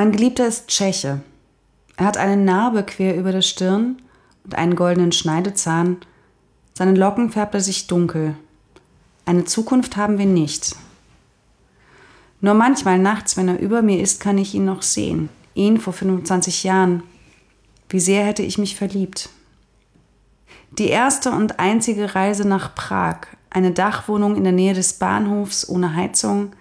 Mein Geliebter ist Tscheche. Er hat eine Narbe quer über der Stirn und einen goldenen Schneidezahn. Seine Locken färbt er sich dunkel. Eine Zukunft haben wir nicht. Nur manchmal nachts, wenn er über mir ist, kann ich ihn noch sehen. Ihn vor 25 Jahren. Wie sehr hätte ich mich verliebt. Die erste und einzige Reise nach Prag, eine Dachwohnung in der Nähe des Bahnhofs ohne Heizung.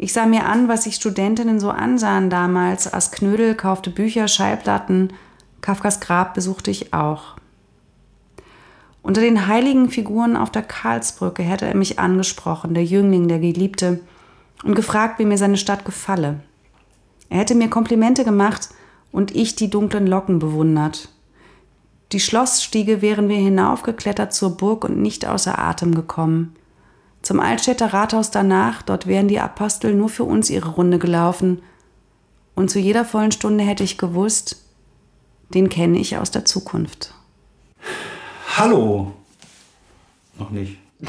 Ich sah mir an, was sich Studentinnen so ansahen damals, aß Knödel, kaufte Bücher, Schallplatten. Kafkas Grab besuchte ich auch. Unter den heiligen Figuren auf der Karlsbrücke hätte er mich angesprochen, der Jüngling, der Geliebte, und gefragt, wie mir seine Stadt gefalle. Er hätte mir Komplimente gemacht und ich die dunklen Locken bewundert. Die Schlossstiege wären wir hinaufgeklettert zur Burg und nicht außer Atem gekommen. Zum Altstädter Rathaus danach, dort wären die Apostel nur für uns ihre Runde gelaufen. Und zu jeder vollen Stunde hätte ich gewusst, den kenne ich aus der Zukunft. Hallo. Noch nicht.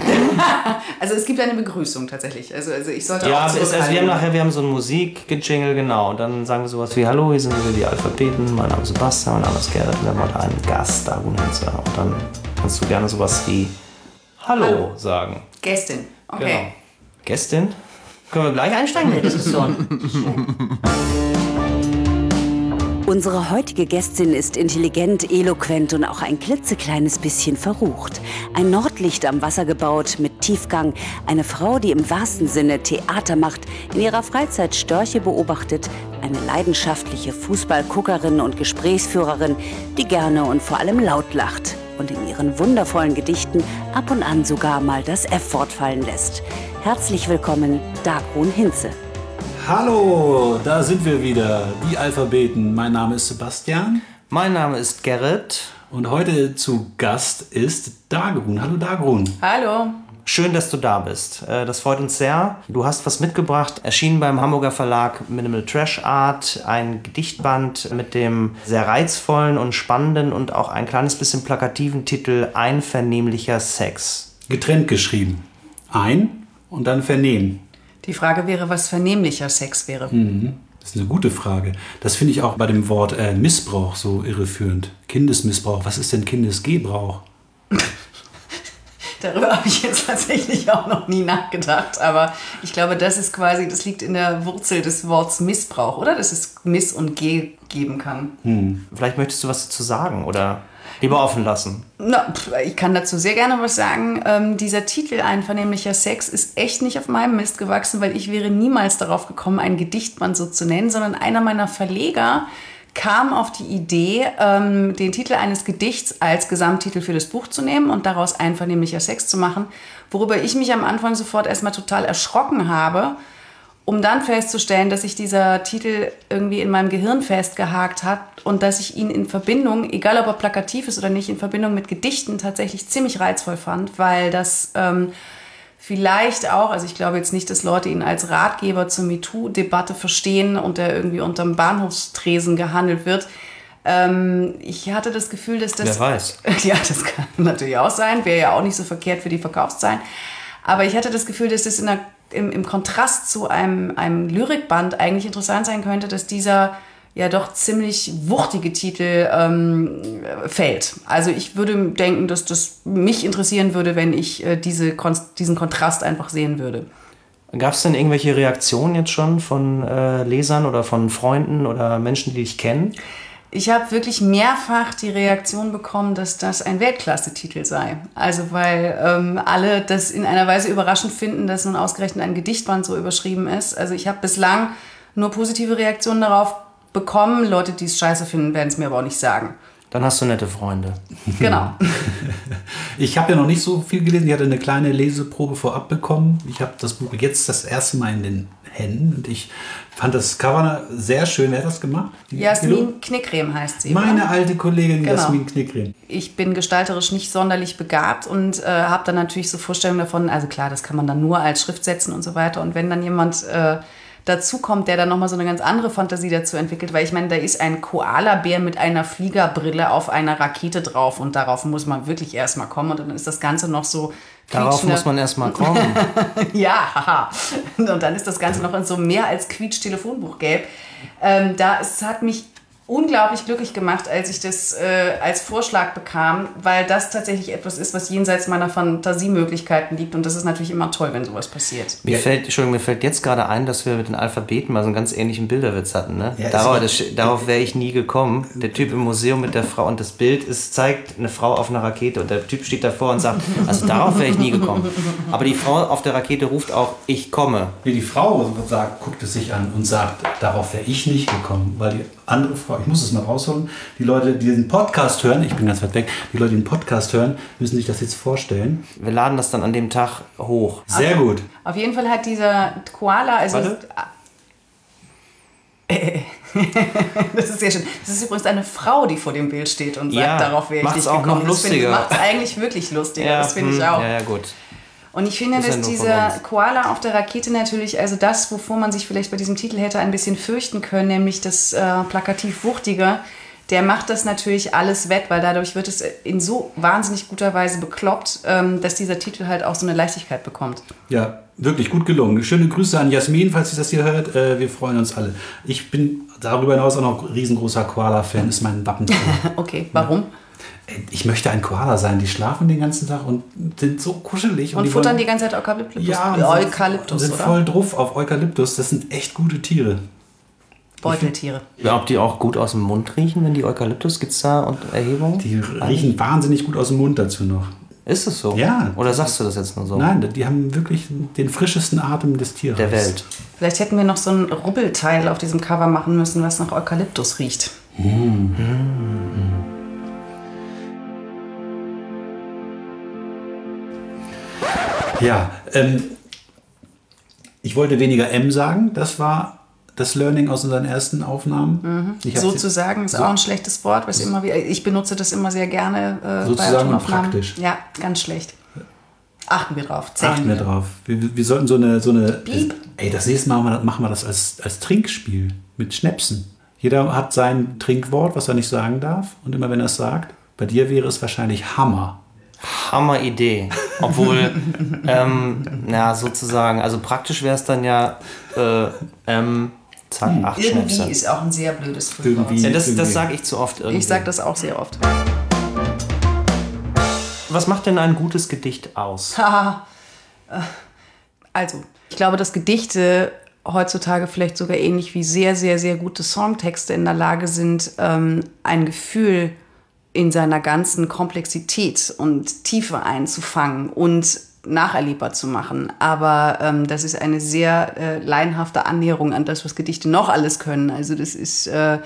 also es gibt eine Begrüßung tatsächlich. Also, also ich sollte ja, auch es, also wir haben nachher wir haben so ein Musikgejingle, genau. Und dann sagen wir sowas wie Hallo, hier sind wir die Alphabeten, mein Name ist Sebastian, mein Name ist Gerrit und wir haben heute einen Gast, Hinze. Und dann kannst du gerne sowas wie Hallo, Hallo. sagen. Gästin, okay. Genau. Gästin? Können wir gleich einsteigen in die Diskussion? Unsere heutige Gästin ist intelligent, eloquent und auch ein klitzekleines bisschen verrucht. Ein Nordlicht am Wasser gebaut mit Tiefgang. Eine Frau, die im wahrsten Sinne Theater macht, in ihrer Freizeit Störche beobachtet. Eine leidenschaftliche Fußballguckerin und Gesprächsführerin, die gerne und vor allem laut lacht und in ihren wundervollen Gedichten ab und an sogar mal das F fortfallen lässt. Herzlich willkommen, Dagrun Hinze. Hallo, da sind wir wieder, die Alphabeten. Mein Name ist Sebastian. Mein Name ist Gerrit. Und heute zu Gast ist Dagrun. Hallo Dagrun. Hallo. Schön, dass du da bist. Äh, das freut uns sehr. Du hast was mitgebracht, erschienen beim Hamburger Verlag Minimal Trash Art, ein Gedichtband mit dem sehr reizvollen und spannenden und auch ein kleines bisschen plakativen Titel Einvernehmlicher Sex. Getrennt geschrieben. Ein und dann vernehmen. Die Frage wäre, was vernehmlicher Sex wäre. Mhm. Das ist eine gute Frage. Das finde ich auch bei dem Wort äh, Missbrauch so irreführend. Kindesmissbrauch. Was ist denn Kindesgebrauch? Darüber habe ich jetzt tatsächlich auch noch nie nachgedacht. Aber ich glaube, das ist quasi, das liegt in der Wurzel des Wortes Missbrauch, oder? Dass es Miss und G geben kann. Hm. Vielleicht möchtest du was dazu sagen, oder? Lieber offen lassen. Na, ich kann dazu sehr gerne was sagen. Ähm, dieser Titel Einvernehmlicher Sex ist echt nicht auf meinem Mist gewachsen, weil ich wäre niemals darauf gekommen, ein Gedichtband so zu nennen, sondern einer meiner Verleger kam auf die Idee, ähm, den Titel eines Gedichts als Gesamttitel für das Buch zu nehmen und daraus Einvernehmlicher Sex zu machen, worüber ich mich am Anfang sofort erstmal total erschrocken habe um dann festzustellen, dass sich dieser Titel irgendwie in meinem Gehirn festgehakt hat und dass ich ihn in Verbindung, egal ob er plakativ ist oder nicht, in Verbindung mit Gedichten tatsächlich ziemlich reizvoll fand, weil das ähm, vielleicht auch, also ich glaube jetzt nicht, dass Leute ihn als Ratgeber zur MeToo-Debatte verstehen und der irgendwie unterm Bahnhofstresen gehandelt wird. Ähm, ich hatte das Gefühl, dass das... Wer weiß. Ja, das kann natürlich auch sein, wäre ja auch nicht so verkehrt für die Verkaufszahlen. Aber ich hatte das Gefühl, dass das in der im, im Kontrast zu einem, einem Lyrikband eigentlich interessant sein könnte, dass dieser ja doch ziemlich wuchtige Titel ähm, fällt. Also ich würde denken, dass das mich interessieren würde, wenn ich äh, diese, diesen Kontrast einfach sehen würde. Gab es denn irgendwelche Reaktionen jetzt schon von äh, Lesern oder von Freunden oder Menschen, die dich kennen? Ich habe wirklich mehrfach die Reaktion bekommen, dass das ein Weltklasse-Titel sei. Also weil ähm, alle das in einer Weise überraschend finden, dass nun ausgerechnet ein Gedichtband so überschrieben ist. Also ich habe bislang nur positive Reaktionen darauf bekommen. Leute, die es scheiße finden, werden es mir aber auch nicht sagen. Dann hast du nette Freunde. Genau. ich habe ja noch nicht so viel gelesen. Ich hatte eine kleine Leseprobe vorab bekommen. Ich habe das Buch jetzt das erste Mal in den Händen und ich fand das Cover sehr schön. Wer hat das gemacht? Jasmin Knickrem heißt sie. Meine oder? alte Kollegin genau. Jasmin Knickrem. Ich bin gestalterisch nicht sonderlich begabt und äh, habe dann natürlich so Vorstellungen davon. Also klar, das kann man dann nur als Schrift setzen und so weiter. Und wenn dann jemand äh, dazu kommt, der dann nochmal so eine ganz andere Fantasie dazu entwickelt, weil ich meine, da ist ein Koala-Bär mit einer Fliegerbrille auf einer Rakete drauf und darauf muss man wirklich erstmal kommen und dann ist das Ganze noch so. Darauf muss man erstmal kommen. ja, haha. Und dann ist das Ganze noch in so mehr als Quietsch-Telefonbuch gelb. Ähm, da, es hat mich unglaublich glücklich gemacht, als ich das äh, als Vorschlag bekam, weil das tatsächlich etwas ist, was jenseits meiner Fantasiemöglichkeiten liegt. Und das ist natürlich immer toll, wenn sowas passiert. Mir fällt, Entschuldigung, mir fällt jetzt gerade ein, dass wir mit den Alphabeten mal so einen ganz ähnlichen Bilderwitz hatten. Ne? Ja, darauf das, darauf wäre ich nie gekommen. Der Typ im Museum mit der Frau und das Bild ist, zeigt eine Frau auf einer Rakete und der Typ steht davor und sagt, also darauf wäre ich nie gekommen. Aber die Frau auf der Rakete ruft auch, ich komme. Wie die Frau sagt, guckt es sich an und sagt, darauf wäre ich nicht gekommen, weil die andere Frau, ich muss es mal rausholen, die Leute, die den Podcast hören, ich bin ganz weit weg, die Leute, die den Podcast hören, müssen sich das jetzt vorstellen. Wir laden das dann an dem Tag hoch. Sehr gut. Auf jeden Fall hat dieser Koala, also Warte. das ist sehr schön. Das ist übrigens eine Frau, die vor dem Bild steht und sagt, Ja, darauf wäre ich nicht auch gekommen. noch lustiger. Macht es eigentlich wirklich lustiger. das finde ich hm, auch. Ja, ja, gut. Und ich finde, ja dass dieser. Koala auf der Rakete natürlich, also das, wovor man sich vielleicht bei diesem Titel hätte ein bisschen fürchten können, nämlich das äh, plakativ Wuchtige, der macht das natürlich alles wett, weil dadurch wird es in so wahnsinnig guter Weise bekloppt, ähm, dass dieser Titel halt auch so eine Leichtigkeit bekommt. Ja, wirklich gut gelungen. Schöne Grüße an Jasmin, falls sie das hier hört. Äh, wir freuen uns alle. Ich bin darüber hinaus auch noch riesengroßer Koala-Fan, ist mein Wappen. Okay, warum? Ich möchte ein Koala sein. Die schlafen den ganzen Tag und sind so kuschelig. Und die futtern wollen- die ganze Zeit Eukalyptus. ja, und Eukalyptus, sind oder? voll drauf auf Eukalyptus. Das sind echt gute Tiere. Beuteltiere. Ja, ob die auch gut aus dem Mund riechen, wenn die Eukalyptus, gibt es da und Erhebungen? Die riechen wahnsinnig gut aus dem Mund dazu noch. Ist es so? Ja. Oder sagst du das jetzt nur so? Nein, die haben wirklich den frischesten Atem des Tieres. Der Welt. Vielleicht hätten wir noch so ein Rubbelteil auf diesem Cover machen müssen, was nach Eukalyptus riecht. Ja, ähm, ich wollte weniger M sagen. Das war das Learning aus unseren ersten Aufnahmen. Hab- Sozusagen ist so- auch ein schlechtes Wort, was immer wieder. Ich benutze das immer sehr gerne. Äh, Sozusagen und praktisch. Ja, ganz schlecht. Achten wir drauf. Zählen Achten wir drauf. Wir, wir sollten so eine, so eine. Piep. Ey, das nächste Mal machen wir, machen wir das als, als Trinkspiel mit Schnäpsen. Jeder hat sein Trinkwort, was er nicht sagen darf. Und immer wenn er es sagt, bei dir wäre es wahrscheinlich Hammer. Hammer Idee. Obwohl, ähm, na, sozusagen, also praktisch wäre es dann ja, äh, ähm, zack, acht Irgendwie Schnäpse. ist auch ein sehr blödes Wort. Irgendwie. Ja, das, das sage ich zu oft irgendwie. Ich sage das auch sehr oft. Was macht denn ein gutes Gedicht aus? Haha. Äh, also, ich glaube, dass Gedichte heutzutage vielleicht sogar ähnlich wie sehr, sehr, sehr gute Songtexte in der Lage sind, ähm, ein Gefühl in seiner ganzen Komplexität und Tiefe einzufangen und nacherlebbar zu machen. Aber ähm, das ist eine sehr äh, laienhafte Annäherung an das, was Gedichte noch alles können. Also das ist, äh,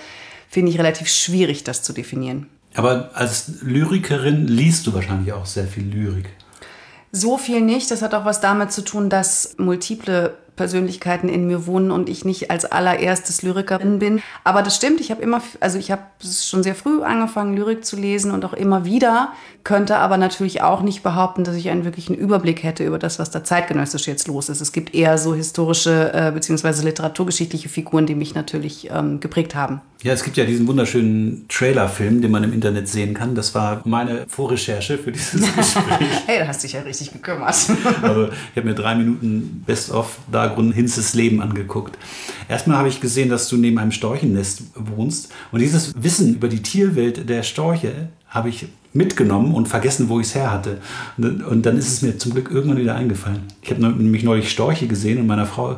finde ich, relativ schwierig, das zu definieren. Aber als Lyrikerin liest du wahrscheinlich auch sehr viel Lyrik. So viel nicht. Das hat auch was damit zu tun, dass multiple Persönlichkeiten in mir wohnen und ich nicht als allererstes Lyrikerin bin. Aber das stimmt. Ich habe immer, also ich habe schon sehr früh angefangen, Lyrik zu lesen und auch immer wieder. Könnte aber natürlich auch nicht behaupten, dass ich einen wirklichen Überblick hätte über das, was da zeitgenössisch jetzt los ist. Es gibt eher so historische äh, bzw. literaturgeschichtliche Figuren, die mich natürlich ähm, geprägt haben. Ja, es gibt ja diesen wunderschönen Trailerfilm, den man im Internet sehen kann. Das war meine Vorrecherche für dieses Gespräch. Hey, da hast du dich ja richtig gekümmert. Aber ich habe mir drei Minuten Best-of Dagrun Hinzes Leben angeguckt. Erstmal habe ich gesehen, dass du neben einem Storchennest wohnst. Und dieses Wissen über die Tierwelt der Storche habe ich mitgenommen und vergessen, wo ich es her hatte. Und dann ist es mir zum Glück irgendwann wieder eingefallen. Ich habe nämlich neulich Storche gesehen und meiner Frau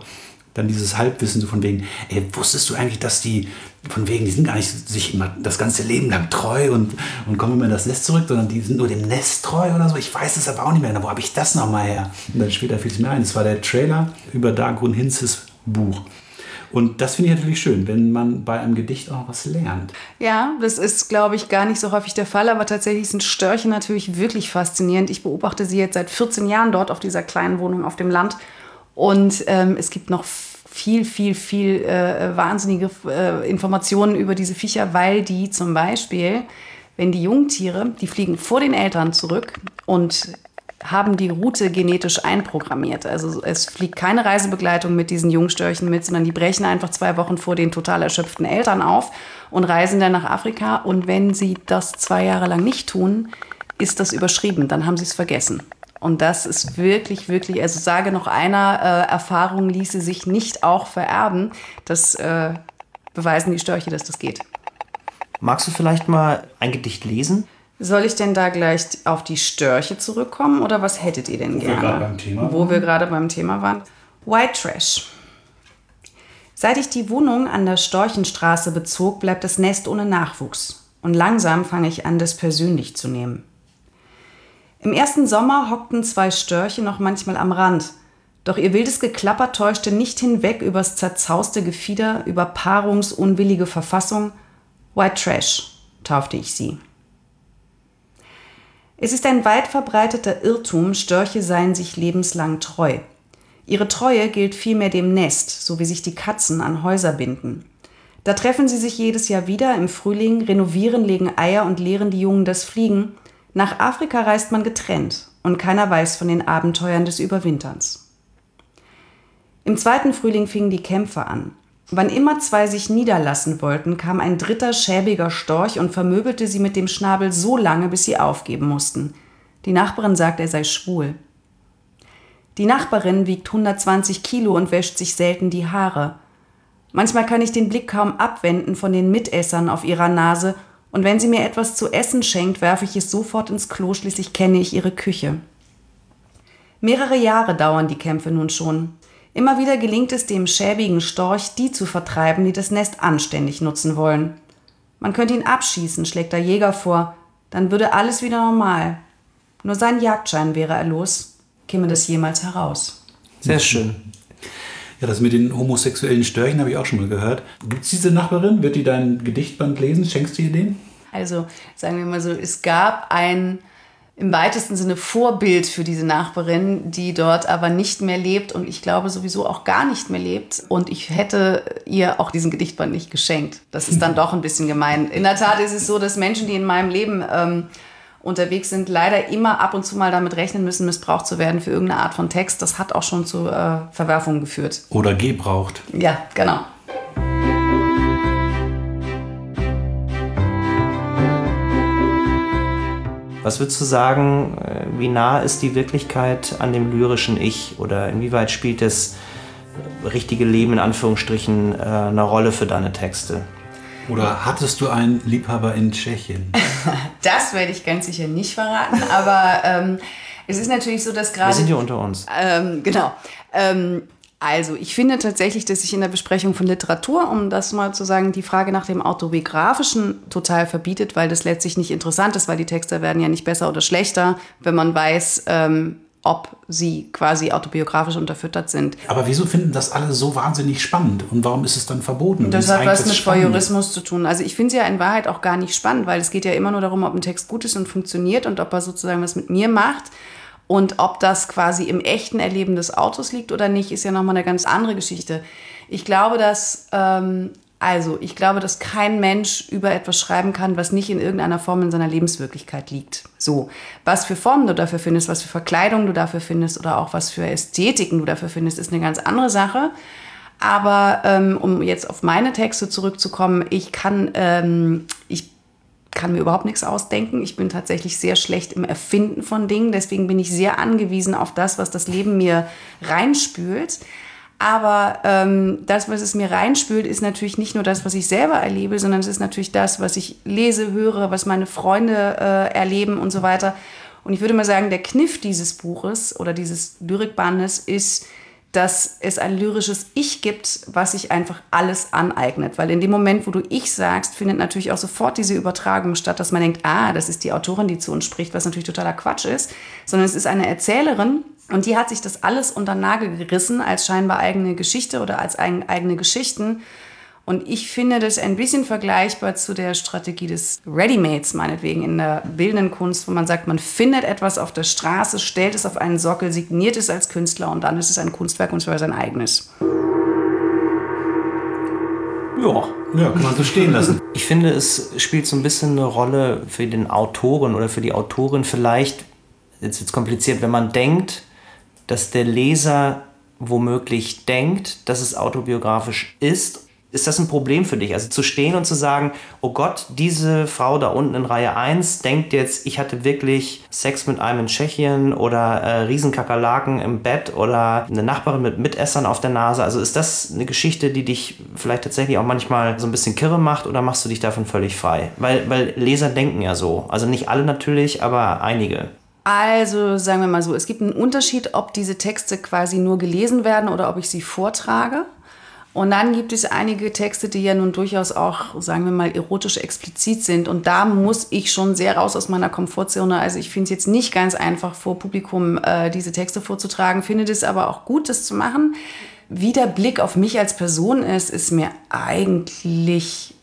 dann dieses Halbwissen so von wegen, ey, wusstest du eigentlich, dass die, von wegen, die sind gar nicht sich immer das ganze Leben lang treu und, und kommen immer in das Nest zurück, sondern die sind nur dem Nest treu oder so. Ich weiß es aber auch nicht mehr. Wo habe ich das nochmal her? Und dann später fiel es mir ein. Das war der Trailer über Dagrun Hinzes Buch. Und das finde ich natürlich schön, wenn man bei einem Gedicht auch was lernt. Ja, das ist, glaube ich, gar nicht so häufig der Fall, aber tatsächlich sind Störche natürlich wirklich faszinierend. Ich beobachte sie jetzt seit 14 Jahren dort auf dieser kleinen Wohnung auf dem Land und ähm, es gibt noch viel, viel, viel äh, wahnsinnige äh, Informationen über diese Viecher, weil die zum Beispiel, wenn die Jungtiere, die fliegen vor den Eltern zurück und haben die Route genetisch einprogrammiert. Also es fliegt keine Reisebegleitung mit diesen Jungstörchen mit, sondern die brechen einfach zwei Wochen vor den total erschöpften Eltern auf und reisen dann nach Afrika. Und wenn sie das zwei Jahre lang nicht tun, ist das überschrieben. Dann haben sie es vergessen. Und das ist wirklich, wirklich, also sage noch einer, äh, Erfahrung ließe sich nicht auch vererben. Das äh, beweisen die Störche, dass das geht. Magst du vielleicht mal ein Gedicht lesen? Soll ich denn da gleich auf die Störche zurückkommen oder was hättet ihr denn Wo wir gerne? gerade beim Thema Wo wir gerade beim Thema waren. White Trash. Seit ich die Wohnung an der Storchenstraße bezog, bleibt das Nest ohne Nachwuchs. Und langsam fange ich an, das persönlich zu nehmen. Im ersten Sommer hockten zwei Störche noch manchmal am Rand. Doch ihr wildes Geklapper täuschte nicht hinweg übers zerzauste Gefieder, über paarungsunwillige Verfassung. White Trash taufte ich sie. Es ist ein weit verbreiteter Irrtum, Störche seien sich lebenslang treu. Ihre Treue gilt vielmehr dem Nest, so wie sich die Katzen an Häuser binden. Da treffen sie sich jedes Jahr wieder im Frühling, renovieren, legen Eier und lehren die Jungen das Fliegen. Nach Afrika reist man getrennt und keiner weiß von den Abenteuern des Überwinterns. Im zweiten Frühling fingen die Kämpfe an. Wann immer zwei sich niederlassen wollten, kam ein dritter schäbiger Storch und vermöbelte sie mit dem Schnabel so lange, bis sie aufgeben mussten. Die Nachbarin sagt, er sei schwul. Die Nachbarin wiegt 120 Kilo und wäscht sich selten die Haare. Manchmal kann ich den Blick kaum abwenden von den Mitessern auf ihrer Nase, und wenn sie mir etwas zu essen schenkt, werfe ich es sofort ins Klo, schließlich kenne ich ihre Küche. Mehrere Jahre dauern die Kämpfe nun schon. Immer wieder gelingt es dem schäbigen Storch, die zu vertreiben, die das Nest anständig nutzen wollen. Man könnte ihn abschießen, schlägt der Jäger vor, dann würde alles wieder normal. Nur sein Jagdschein wäre er los. Käme das jemals heraus? Sehr schön. Ja, das mit den homosexuellen Störchen habe ich auch schon mal gehört. Gibt es diese Nachbarin? Wird die dein Gedichtband lesen? Schenkst du ihr den? Also sagen wir mal so, es gab ein im weitesten Sinne Vorbild für diese Nachbarin, die dort aber nicht mehr lebt und ich glaube sowieso auch gar nicht mehr lebt. Und ich hätte ihr auch diesen Gedichtband nicht geschenkt. Das ist dann doch ein bisschen gemein. In der Tat ist es so, dass Menschen, die in meinem Leben ähm, unterwegs sind, leider immer ab und zu mal damit rechnen müssen, missbraucht zu werden für irgendeine Art von Text. Das hat auch schon zu äh, Verwerfungen geführt. Oder gebraucht. Ja, genau. Was würdest du sagen, äh, wie nah ist die Wirklichkeit an dem lyrischen Ich oder inwieweit spielt das richtige Leben in Anführungsstrichen äh, eine Rolle für deine Texte? Oder hattest du einen Liebhaber in Tschechien? Das werde ich ganz sicher nicht verraten, aber ähm, es ist natürlich so, dass gerade. Wir sind hier unter uns. Ähm, genau. Ähm, also, ich finde tatsächlich, dass sich in der Besprechung von Literatur, um das mal zu sagen, die Frage nach dem Autobiografischen total verbietet, weil das letztlich nicht interessant ist, weil die Texte werden ja nicht besser oder schlechter, wenn man weiß, ähm, ob sie quasi autobiografisch unterfüttert sind. Aber wieso finden das alle so wahnsinnig spannend? Und warum ist es dann verboten? Das ist hat was das mit Spannende. Voyeurismus zu tun. Also ich finde es ja in Wahrheit auch gar nicht spannend, weil es geht ja immer nur darum, ob ein Text gut ist und funktioniert und ob er sozusagen was mit mir macht. Und ob das quasi im echten Erleben des Autos liegt oder nicht, ist ja nochmal eine ganz andere Geschichte. Ich glaube, dass, ähm, also ich glaube, dass kein Mensch über etwas schreiben kann, was nicht in irgendeiner Form in seiner Lebenswirklichkeit liegt. So, was für Formen du dafür findest, was für Verkleidung du dafür findest oder auch was für Ästhetiken du dafür findest, ist eine ganz andere Sache. Aber ähm, um jetzt auf meine Texte zurückzukommen, ich kann, ähm, ich kann mir überhaupt nichts ausdenken. Ich bin tatsächlich sehr schlecht im Erfinden von Dingen. Deswegen bin ich sehr angewiesen auf das, was das Leben mir reinspült. Aber ähm, das, was es mir reinspült, ist natürlich nicht nur das, was ich selber erlebe, sondern es ist natürlich das, was ich lese, höre, was meine Freunde äh, erleben und so weiter. Und ich würde mal sagen, der Kniff dieses Buches oder dieses Lyrikbandes ist, dass es ein lyrisches Ich gibt, was sich einfach alles aneignet. Weil in dem Moment, wo du Ich sagst, findet natürlich auch sofort diese Übertragung statt, dass man denkt, ah, das ist die Autorin, die zu uns spricht, was natürlich totaler Quatsch ist, sondern es ist eine Erzählerin und die hat sich das alles unter den Nagel gerissen als scheinbar eigene Geschichte oder als eigen, eigene Geschichten. Und ich finde das ein bisschen vergleichbar zu der Strategie des Readymates, meinetwegen in der bildenden Kunst, wo man sagt, man findet etwas auf der Straße, stellt es auf einen Sockel, signiert es als Künstler und dann ist es ein Kunstwerk und zwar sein eigenes. Ja. Ja, kann man so stehen lassen. Ich finde, es spielt so ein bisschen eine Rolle für den Autoren oder für die Autorin vielleicht jetzt wird kompliziert, wenn man denkt, dass der Leser womöglich denkt, dass es autobiografisch ist ist das ein Problem für dich? Also zu stehen und zu sagen, oh Gott, diese Frau da unten in Reihe 1 denkt jetzt, ich hatte wirklich Sex mit einem in Tschechien oder äh, Riesenkakerlaken im Bett oder eine Nachbarin mit Mitessern auf der Nase. Also ist das eine Geschichte, die dich vielleicht tatsächlich auch manchmal so ein bisschen kirre macht oder machst du dich davon völlig frei? Weil, weil Leser denken ja so. Also nicht alle natürlich, aber einige. Also sagen wir mal so, es gibt einen Unterschied, ob diese Texte quasi nur gelesen werden oder ob ich sie vortrage. Und dann gibt es einige Texte, die ja nun durchaus auch, sagen wir mal, erotisch explizit sind. Und da muss ich schon sehr raus aus meiner Komfortzone. Also ich finde es jetzt nicht ganz einfach, vor Publikum äh, diese Texte vorzutragen, finde es aber auch gut, das zu machen. Wie der Blick auf mich als Person ist, ist mir eigentlich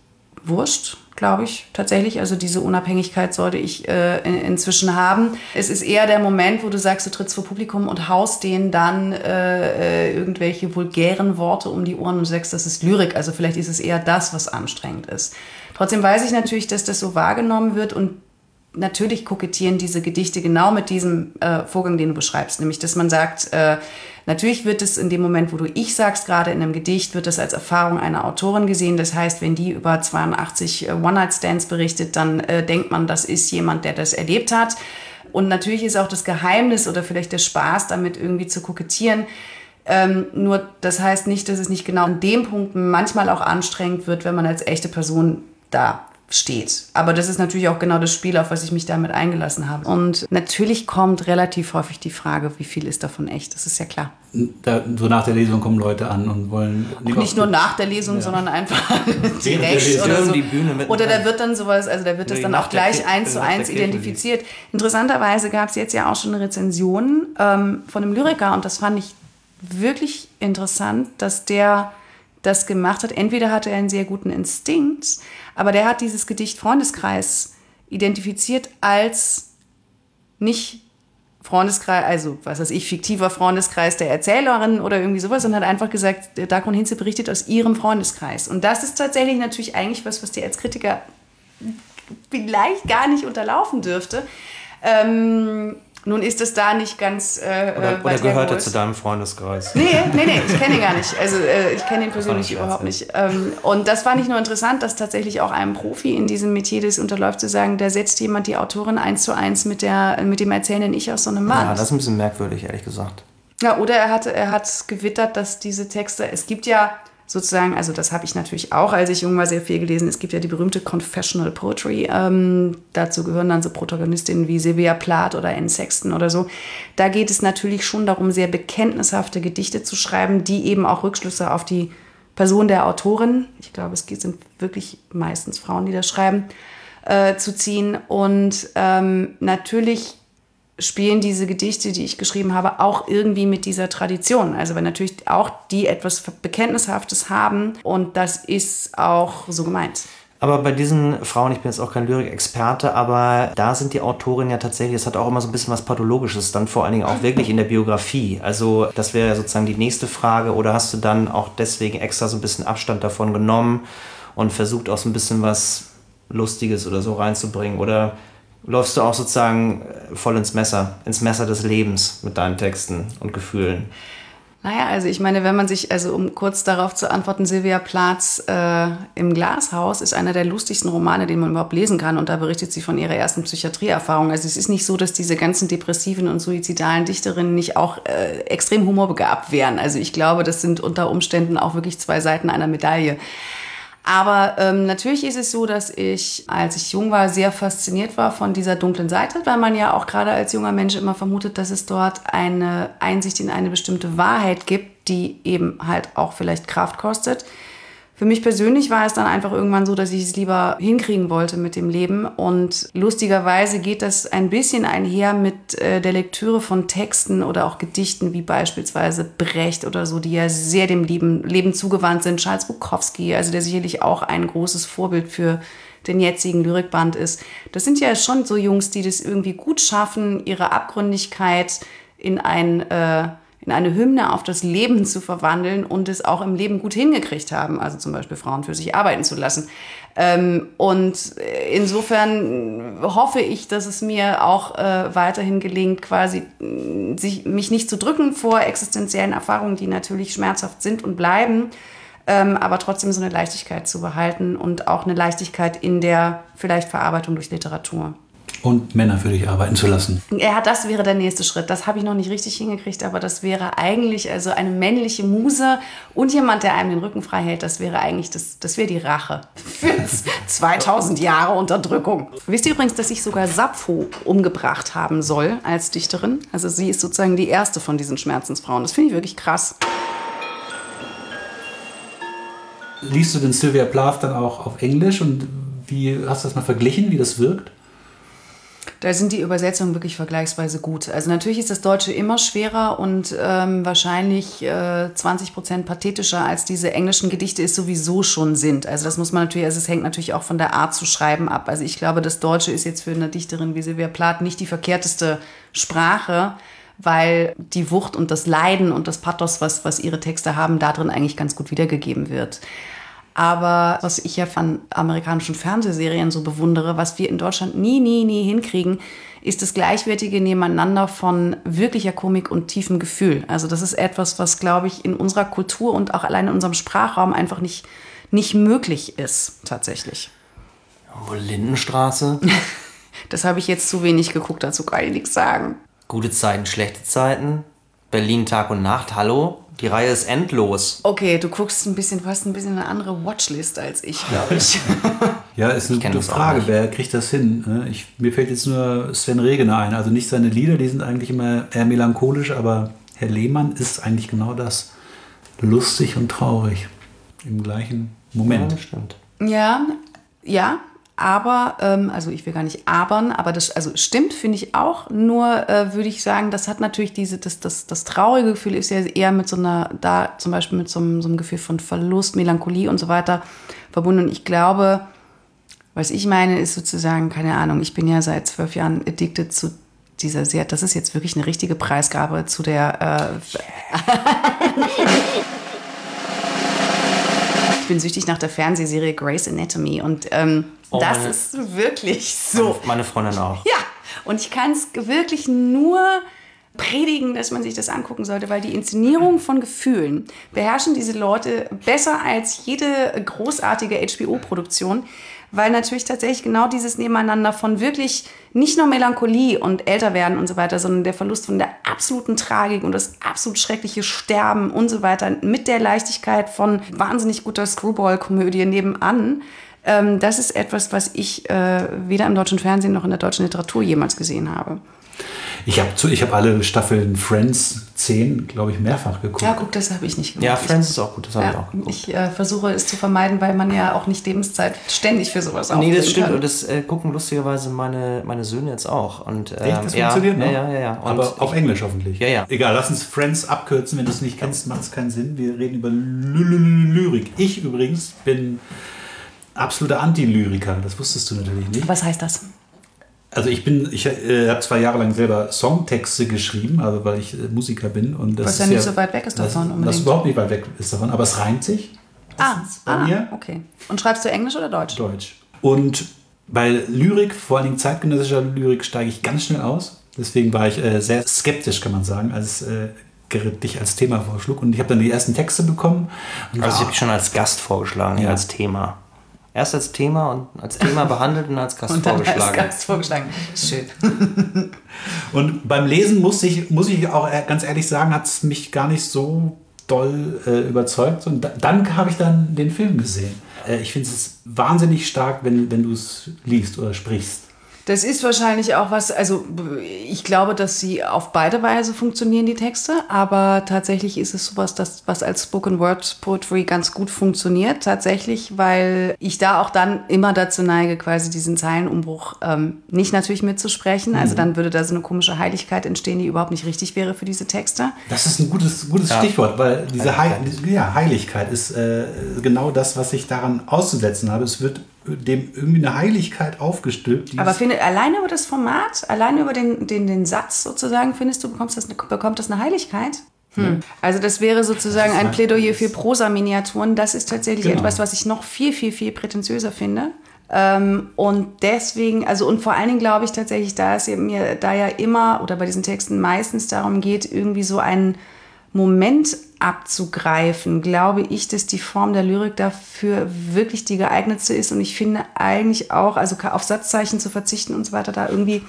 wurscht glaube ich, tatsächlich. Also diese Unabhängigkeit sollte ich äh, in, inzwischen haben. Es ist eher der Moment, wo du sagst, du trittst vor Publikum und haust denen dann äh, äh, irgendwelche vulgären Worte um die Ohren und sagst, das ist Lyrik. Also vielleicht ist es eher das, was anstrengend ist. Trotzdem weiß ich natürlich, dass das so wahrgenommen wird und natürlich kokettieren diese Gedichte genau mit diesem äh, Vorgang, den du beschreibst, nämlich dass man sagt, äh, natürlich wird es in dem Moment, wo du ich sagst, gerade in einem Gedicht, wird das als Erfahrung einer Autorin gesehen. Das heißt, wenn die über 82 äh, One-Night-Stands berichtet, dann äh, denkt man, das ist jemand, der das erlebt hat. Und natürlich ist auch das Geheimnis oder vielleicht der Spaß damit irgendwie zu kokettieren. Ähm, nur das heißt nicht, dass es nicht genau an dem Punkt manchmal auch anstrengend wird, wenn man als echte Person da steht. Aber das ist natürlich auch genau das Spiel, auf was ich mich damit eingelassen habe. Und natürlich kommt relativ häufig die Frage, wie viel ist davon echt? Das ist ja klar. Da, so nach der Lesung kommen Leute an und wollen. Nicht, nicht nur nach der Lesung, ja. sondern einfach direkt oder so. Oder da wird dann sowas, also da wird das dann auch gleich eins zu eins identifiziert. Interessanterweise gab es jetzt ja auch schon eine Rezension ähm, von einem Lyriker und das fand ich wirklich interessant, dass der das gemacht hat. Entweder hatte er einen sehr guten Instinkt, aber der hat dieses Gedicht Freundeskreis identifiziert als nicht Freundeskreis, also was weiß ich, fiktiver Freundeskreis der Erzählerin oder irgendwie sowas und hat einfach gesagt, Dagrun Hinze berichtet aus ihrem Freundeskreis. Und das ist tatsächlich natürlich eigentlich was, was dir als Kritiker vielleicht gar nicht unterlaufen dürfte. Ähm, nun ist es da nicht ganz. Äh, oder, oder gehört er zu deinem Freundeskreis? Nee, nee, nee, ich kenne ihn gar nicht. Also äh, ich kenne ihn persönlich überhaupt nicht. Ähm, und das war nicht nur interessant, dass tatsächlich auch einem Profi in diesem Metier das unterläuft, zu sagen, da setzt jemand die Autorin eins zu eins mit, der, mit dem erzählenden Ich aus so einem Mann. Ja, das ist ein bisschen merkwürdig, ehrlich gesagt. Ja, oder er hat, er hat gewittert, dass diese Texte, es gibt ja sozusagen, also das habe ich natürlich auch, als ich jung war, sehr viel gelesen. Es gibt ja die berühmte Confessional Poetry. Ähm, dazu gehören dann so Protagonistinnen wie Sylvia Plath oder Anne Sexton oder so. Da geht es natürlich schon darum, sehr bekenntnishafte Gedichte zu schreiben, die eben auch Rückschlüsse auf die Person der Autorin, ich glaube, es sind wirklich meistens Frauen, die das schreiben, äh, zu ziehen. Und ähm, natürlich spielen diese Gedichte, die ich geschrieben habe, auch irgendwie mit dieser Tradition. Also wenn natürlich auch die etwas Bekenntnishaftes haben und das ist auch so gemeint. Aber bei diesen Frauen, ich bin jetzt auch kein Lyrikexperte, aber da sind die Autorinnen ja tatsächlich, es hat auch immer so ein bisschen was Pathologisches, dann vor allen Dingen auch wirklich in der Biografie. Also das wäre sozusagen die nächste Frage. Oder hast du dann auch deswegen extra so ein bisschen Abstand davon genommen und versucht auch so ein bisschen was Lustiges oder so reinzubringen? Oder läufst du auch sozusagen äh, voll ins Messer, ins Messer des Lebens mit deinen Texten und Gefühlen? Naja, also ich meine, wenn man sich, also um kurz darauf zu antworten, Sylvia Plaths äh, im Glashaus ist einer der lustigsten Romane, den man überhaupt lesen kann. Und da berichtet sie von ihrer ersten Psychiatrieerfahrung. Also es ist nicht so, dass diese ganzen depressiven und suizidalen Dichterinnen nicht auch äh, extrem humorbegabt wären. Also ich glaube, das sind unter Umständen auch wirklich zwei Seiten einer Medaille. Aber ähm, natürlich ist es so, dass ich, als ich jung war, sehr fasziniert war von dieser dunklen Seite, weil man ja auch gerade als junger Mensch immer vermutet, dass es dort eine Einsicht in eine bestimmte Wahrheit gibt, die eben halt auch vielleicht Kraft kostet. Für mich persönlich war es dann einfach irgendwann so, dass ich es lieber hinkriegen wollte mit dem Leben. Und lustigerweise geht das ein bisschen einher mit äh, der Lektüre von Texten oder auch Gedichten wie beispielsweise Brecht oder so, die ja sehr dem Leben, Leben zugewandt sind. Charles Bukowski, also der sicherlich auch ein großes Vorbild für den jetzigen Lyrikband ist. Das sind ja schon so Jungs, die das irgendwie gut schaffen, ihre Abgründigkeit in ein, äh, in eine Hymne auf das Leben zu verwandeln und es auch im Leben gut hingekriegt haben, also zum Beispiel Frauen für sich arbeiten zu lassen. Ähm, und insofern hoffe ich, dass es mir auch äh, weiterhin gelingt, quasi sich, mich nicht zu drücken vor existenziellen Erfahrungen, die natürlich schmerzhaft sind und bleiben, ähm, aber trotzdem so eine Leichtigkeit zu behalten und auch eine Leichtigkeit in der vielleicht Verarbeitung durch Literatur und Männer für dich arbeiten zu lassen. Ja, das wäre der nächste Schritt. Das habe ich noch nicht richtig hingekriegt, aber das wäre eigentlich also eine männliche Muse und jemand, der einem den Rücken frei hält. Das wäre eigentlich das, das wäre die Rache für 2000 Jahre Unterdrückung. Wisst ihr übrigens, dass ich sogar Sappho umgebracht haben soll als Dichterin? Also sie ist sozusagen die erste von diesen Schmerzensfrauen. Das finde ich wirklich krass. Liest du den Sylvia Plath dann auch auf Englisch und wie hast du das mal verglichen, wie das wirkt? Da sind die Übersetzungen wirklich vergleichsweise gut. Also natürlich ist das Deutsche immer schwerer und ähm, wahrscheinlich äh, 20 Prozent pathetischer als diese englischen Gedichte es sowieso schon sind. Also das muss man natürlich, also es hängt natürlich auch von der Art zu schreiben ab. Also ich glaube, das Deutsche ist jetzt für eine Dichterin wie Silvia Plath nicht die verkehrteste Sprache weil die Wucht und das Leiden und das Pathos, was, was ihre Texte haben, darin eigentlich ganz gut wiedergegeben wird. Aber was ich ja von amerikanischen Fernsehserien so bewundere, was wir in Deutschland nie, nie, nie hinkriegen, ist das gleichwertige Nebeneinander von wirklicher Komik und tiefem Gefühl. Also das ist etwas, was, glaube ich, in unserer Kultur und auch allein in unserem Sprachraum einfach nicht, nicht möglich ist, tatsächlich. Oh, Lindenstraße? das habe ich jetzt zu wenig geguckt, dazu kann ich nichts sagen. Gute Zeiten, schlechte Zeiten. Berlin Tag und Nacht, hallo? Die Reihe ist endlos. Okay, du guckst ein bisschen, du hast ein bisschen eine andere Watchlist als ich, glaube ich. ja, ist eine gute Frage. Wer kriegt das hin? Ne? Ich, mir fällt jetzt nur Sven Regener ein. Also nicht seine Lieder, die sind eigentlich immer eher melancholisch, aber Herr Lehmann ist eigentlich genau das. Lustig und traurig. Im gleichen Moment. Ja, stimmt. Ja, ja, aber, ähm, also ich will gar nicht abern, aber das also stimmt, finde ich auch. Nur äh, würde ich sagen, das hat natürlich diese, das, das, das traurige Gefühl ist ja eher mit so einer, da zum Beispiel mit so einem, so einem Gefühl von Verlust, Melancholie und so weiter verbunden. Und ich glaube, was ich meine, ist sozusagen, keine Ahnung, ich bin ja seit zwölf Jahren addicted zu dieser sehr, das ist jetzt wirklich eine richtige Preisgabe zu der. Äh, ich bin süchtig nach der Fernsehserie Grey's Anatomy und ähm, oh, das meine, ist wirklich so. Meine, meine Freundin auch. Ja, und ich kann es wirklich nur predigen, dass man sich das angucken sollte, weil die Inszenierung von Gefühlen beherrschen diese Leute besser als jede großartige HBO-Produktion weil natürlich tatsächlich genau dieses Nebeneinander von wirklich nicht nur Melancholie und älter werden und so weiter, sondern der Verlust von der absoluten Tragik und das absolut schreckliche Sterben und so weiter mit der Leichtigkeit von wahnsinnig guter Screwball-Komödie nebenan. Ähm, das ist etwas, was ich äh, weder im deutschen Fernsehen noch in der deutschen Literatur jemals gesehen habe. Ich habe hab alle Staffeln Friends 10, glaube ich, mehrfach geguckt. Ja, guck, das habe ich nicht gemacht. Ja, Friends ist auch gut, das habe ja, ich auch geguckt. Ich äh, versuche es zu vermeiden, weil man ja auch nicht Lebenszeit ständig für sowas aufbringt. Nee, das stimmt. Kann. Und das äh, gucken lustigerweise meine, meine Söhne jetzt auch. Und, äh, Echt, das ja, funktioniert noch? Ja, ja, ja. Und Aber auf Englisch hoffentlich. Ja, ja. Egal, lass uns Friends abkürzen. Wenn du es nicht kennst, macht es keinen Sinn. Wir reden über Lyrik. Ich übrigens bin absoluter Anti-Lyriker. Das wusstest du natürlich nicht. Was heißt das? Also ich bin, ich äh, habe zwei Jahre lang selber Songtexte geschrieben, also weil ich äh, Musiker bin und das Was ist ja nicht so weit weg ist davon. Das, das überhaupt nicht weit weg ist davon, aber es reimt sich. Ah, bei ah, mir. okay. Und schreibst du Englisch oder Deutsch? Deutsch. Und bei Lyrik, vor allen Dingen zeitgenössischer Lyrik, steige ich ganz schnell aus. Deswegen war ich äh, sehr skeptisch, kann man sagen, als äh, Gerrit dich als Thema vorschlug. Und ich habe dann die ersten Texte bekommen. also ich habe dich schon als Gast vorgeschlagen, ja. als Thema. Erst als Thema und als Thema behandelt und als Gast und dann vorgeschlagen. Als Gast vorgeschlagen. Schön. und beim Lesen muss ich, muss ich auch ganz ehrlich sagen, hat es mich gar nicht so doll äh, überzeugt. Und dann habe ich dann den Film gesehen. Äh, ich finde es wahnsinnig stark, wenn, wenn du es liest oder sprichst. Das ist wahrscheinlich auch was, also ich glaube, dass sie auf beide Weise funktionieren, die Texte, aber tatsächlich ist es sowas, das, was als Spoken Word Poetry ganz gut funktioniert, tatsächlich, weil ich da auch dann immer dazu neige, quasi diesen Zeilenumbruch ähm, nicht natürlich mitzusprechen. Also mhm. dann würde da so eine komische Heiligkeit entstehen, die überhaupt nicht richtig wäre für diese Texte. Das ist ein gutes, gutes ja. Stichwort, weil diese Heiligkeit, ja, Heiligkeit ist äh, genau das, was ich daran auszusetzen habe. Es wird dem irgendwie eine Heiligkeit aufgestülpt. Aber finde, alleine über das Format, alleine über den, den, den Satz sozusagen, findest du, bekommst das, bekommt das eine Heiligkeit? Hm. Also das wäre sozusagen ein Plädoyer für Prosa-Miniaturen. Das ist tatsächlich genau. etwas, was ich noch viel, viel, viel prätentiöser finde. Ähm, und deswegen, also und vor allen Dingen glaube ich tatsächlich, da es mir da ja immer oder bei diesen Texten meistens darum geht, irgendwie so einen Moment abzugreifen, glaube ich, dass die Form der Lyrik dafür wirklich die geeignetste ist. Und ich finde eigentlich auch, also auf Satzzeichen zu verzichten und so weiter, da irgendwie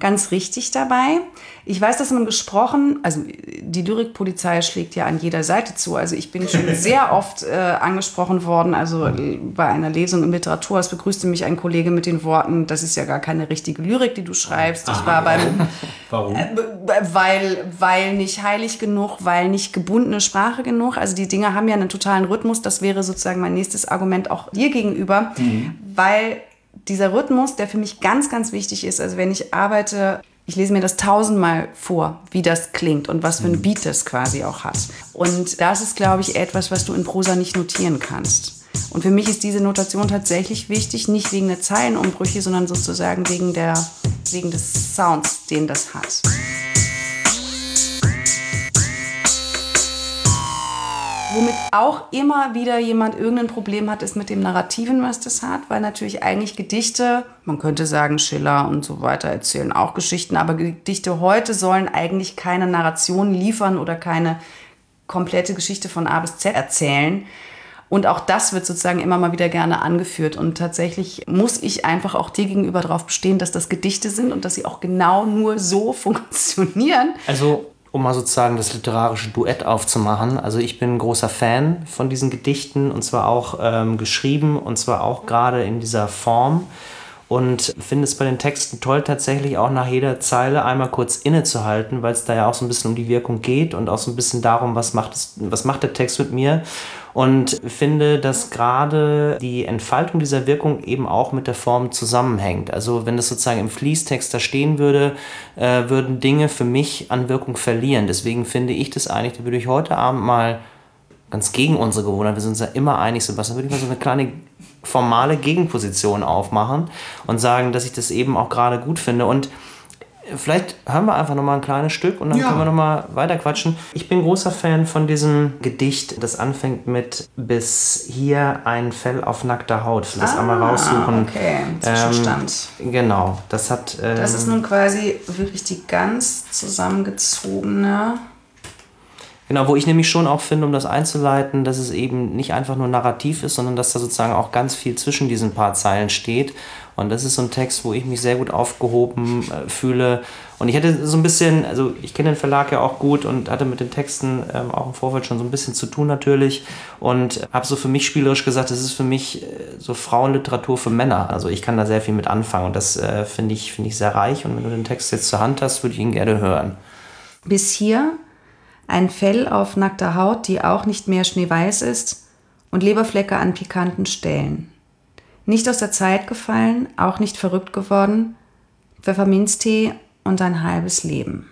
ganz richtig dabei. Ich weiß, dass man gesprochen, also die Lyrikpolizei schlägt ja an jeder Seite zu. Also ich bin schon sehr oft äh, angesprochen worden, also äh, bei einer Lesung im Literatur, es begrüßte mich ein Kollege mit den Worten, das ist ja gar keine richtige Lyrik, die du schreibst. Ich war beim... Warum? Äh, weil, weil nicht heilig genug, weil nicht gebundene Sprache genug. Also die Dinge haben ja einen totalen Rhythmus. Das wäre sozusagen mein nächstes Argument auch dir gegenüber, mhm. weil dieser Rhythmus, der für mich ganz, ganz wichtig ist, also wenn ich arbeite, ich lese mir das tausendmal vor, wie das klingt und was für ein mhm. Beat das quasi auch hat. Und das ist, glaube ich, etwas, was du in Prosa nicht notieren kannst. Und für mich ist diese Notation tatsächlich wichtig, nicht wegen der Zeilenumbrüche, sondern sozusagen wegen, der, wegen des Sounds, den das hat. Womit auch immer wieder jemand irgendein Problem hat, ist mit dem Narrativen, was das hat, weil natürlich eigentlich Gedichte, man könnte sagen Schiller und so weiter erzählen auch Geschichten, aber Gedichte heute sollen eigentlich keine Narration liefern oder keine komplette Geschichte von A bis Z erzählen. Und auch das wird sozusagen immer mal wieder gerne angeführt. Und tatsächlich muss ich einfach auch dir gegenüber darauf bestehen, dass das Gedichte sind und dass sie auch genau nur so funktionieren. Also um mal sozusagen das literarische Duett aufzumachen. Also ich bin ein großer Fan von diesen Gedichten und zwar auch ähm, geschrieben und zwar auch gerade in dieser Form und finde es bei den Texten toll, tatsächlich auch nach jeder Zeile einmal kurz innezuhalten, weil es da ja auch so ein bisschen um die Wirkung geht und auch so ein bisschen darum, was macht, es, was macht der Text mit mir. Und finde, dass gerade die Entfaltung dieser Wirkung eben auch mit der Form zusammenhängt. Also wenn das sozusagen im Fließtext da stehen würde, äh, würden Dinge für mich an Wirkung verlieren. Deswegen finde ich das eigentlich, da würde ich heute Abend mal ganz gegen unsere Gewohnheit, wir sind uns ja immer einig, Sebastian, würde ich mal so eine kleine formale Gegenposition aufmachen und sagen, dass ich das eben auch gerade gut finde. Und vielleicht hören wir einfach nochmal ein kleines Stück und dann ja. können wir nochmal weiter quatschen. Ich bin großer Fan von diesem Gedicht, das anfängt mit bis hier ein Fell auf nackter Haut. Das ah, einmal raussuchen. Okay, Zwischenstand. Ähm, genau, das hat. Ähm, das ist nun quasi wirklich die ganz zusammengezogene Genau, wo ich nämlich schon auch finde, um das einzuleiten, dass es eben nicht einfach nur narrativ ist, sondern dass da sozusagen auch ganz viel zwischen diesen paar Zeilen steht. Und das ist so ein Text, wo ich mich sehr gut aufgehoben äh, fühle. Und ich hätte so ein bisschen, also ich kenne den Verlag ja auch gut und hatte mit den Texten ähm, auch im Vorfeld schon so ein bisschen zu tun natürlich. Und habe so für mich spielerisch gesagt, das ist für mich äh, so Frauenliteratur für Männer. Also ich kann da sehr viel mit anfangen und das äh, finde ich, find ich sehr reich. Und wenn du den Text jetzt zur Hand hast, würde ich ihn gerne hören. Bis hier ein Fell auf nackter Haut, die auch nicht mehr schneeweiß ist, und Leberflecke an pikanten Stellen. Nicht aus der Zeit gefallen, auch nicht verrückt geworden, Pfefferminztee und ein halbes Leben.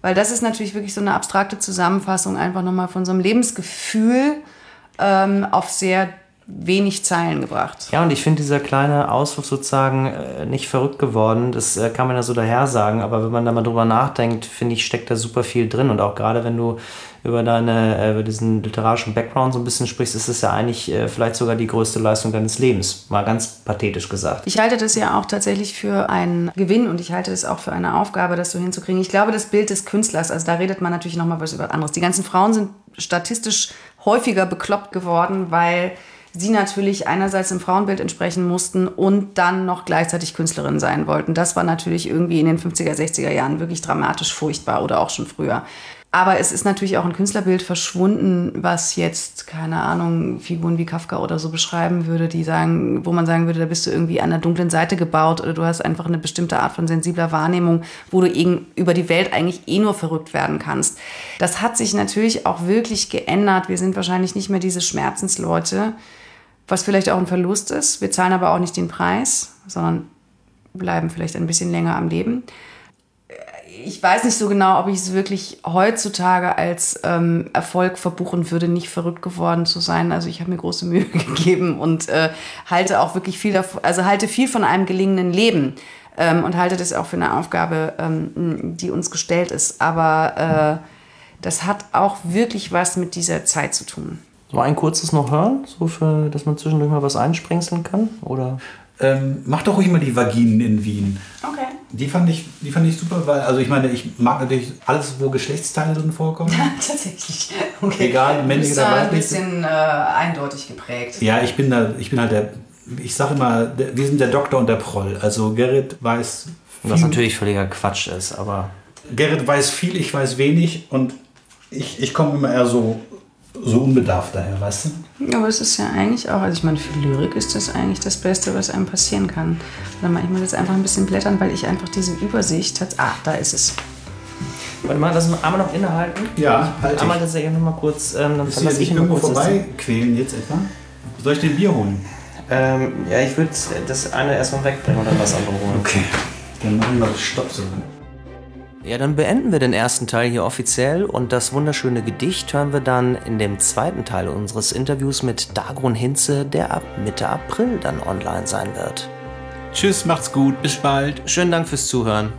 Weil das ist natürlich wirklich so eine abstrakte Zusammenfassung einfach nochmal von so einem Lebensgefühl ähm, auf sehr wenig Zeilen gebracht. Ja, und ich finde dieser kleine Auswurf sozusagen äh, nicht verrückt geworden. Das äh, kann man ja so daher sagen, aber wenn man da mal drüber nachdenkt, finde ich, steckt da super viel drin. Und auch gerade wenn du über deine, äh, über diesen literarischen Background so ein bisschen sprichst, ist es ja eigentlich äh, vielleicht sogar die größte Leistung deines Lebens. Mal ganz pathetisch gesagt. Ich halte das ja auch tatsächlich für einen Gewinn und ich halte es auch für eine Aufgabe, das so hinzukriegen. Ich glaube, das Bild des Künstlers, also da redet man natürlich nochmal was über anderes. Die ganzen Frauen sind statistisch häufiger bekloppt geworden, weil sie natürlich einerseits im Frauenbild entsprechen mussten und dann noch gleichzeitig Künstlerin sein wollten. Das war natürlich irgendwie in den 50er, 60er Jahren wirklich dramatisch furchtbar oder auch schon früher. Aber es ist natürlich auch ein Künstlerbild verschwunden, was jetzt, keine Ahnung, Figuren wie Kafka oder so beschreiben würde, die sagen, wo man sagen würde, da bist du irgendwie an der dunklen Seite gebaut oder du hast einfach eine bestimmte Art von sensibler Wahrnehmung, wo du eben über die Welt eigentlich eh nur verrückt werden kannst. Das hat sich natürlich auch wirklich geändert. Wir sind wahrscheinlich nicht mehr diese Schmerzensleute, was vielleicht auch ein Verlust ist. Wir zahlen aber auch nicht den Preis, sondern bleiben vielleicht ein bisschen länger am Leben. Ich weiß nicht so genau, ob ich es wirklich heutzutage als ähm, Erfolg verbuchen würde, nicht verrückt geworden zu sein. Also ich habe mir große Mühe gegeben und äh, halte auch wirklich viel, davon, also halte viel von einem gelingenden Leben ähm, und halte das auch für eine Aufgabe, ähm, die uns gestellt ist. Aber äh, das hat auch wirklich was mit dieser Zeit zu tun. So ein kurzes noch hören, so für, dass man zwischendurch mal was einsprengseln kann? Oder? Ähm, mach doch ruhig mal die Vaginen in Wien. Okay. Die fand ich, die fand ich super, weil, also ich meine, ich mag natürlich alles, wo Geschlechtsteile drin vorkommen. Tatsächlich. Okay. Egal, männlich oder da ein weiblich. bisschen äh, eindeutig geprägt. Ja, ich bin da, ich bin halt der, ich sage immer, der, wir sind der Doktor und der Proll. Also Gerrit weiß Was viel, natürlich völliger Quatsch ist, aber Gerrit weiß viel, ich weiß wenig und ich, ich komme immer eher so, so unbedarft daher, weißt du? Aber es ist ja eigentlich auch, also ich meine, für Lyrik ist das eigentlich das Beste, was einem passieren kann. Dann mache ich mal jetzt einfach ein bisschen blättern, weil ich einfach diese Übersicht hat. Ah, da ist es. Warte mal, lass uns einmal noch innehalten. Ja, halt Einmal das ja noch mal kurz, ähm, dann Willst du dich ich noch irgendwo kurz das- vorbeiquälen jetzt etwa? Soll ich dir ein Bier holen? Ähm, ja, ich würde das eine erstmal wegbringen und dann das andere holen. Okay. Dann machen wir Stopp so. Ja, dann beenden wir den ersten Teil hier offiziell und das wunderschöne Gedicht hören wir dann in dem zweiten Teil unseres Interviews mit Dagrun Hinze, der ab Mitte April dann online sein wird. Tschüss, macht's gut, bis bald. Schönen Dank fürs Zuhören.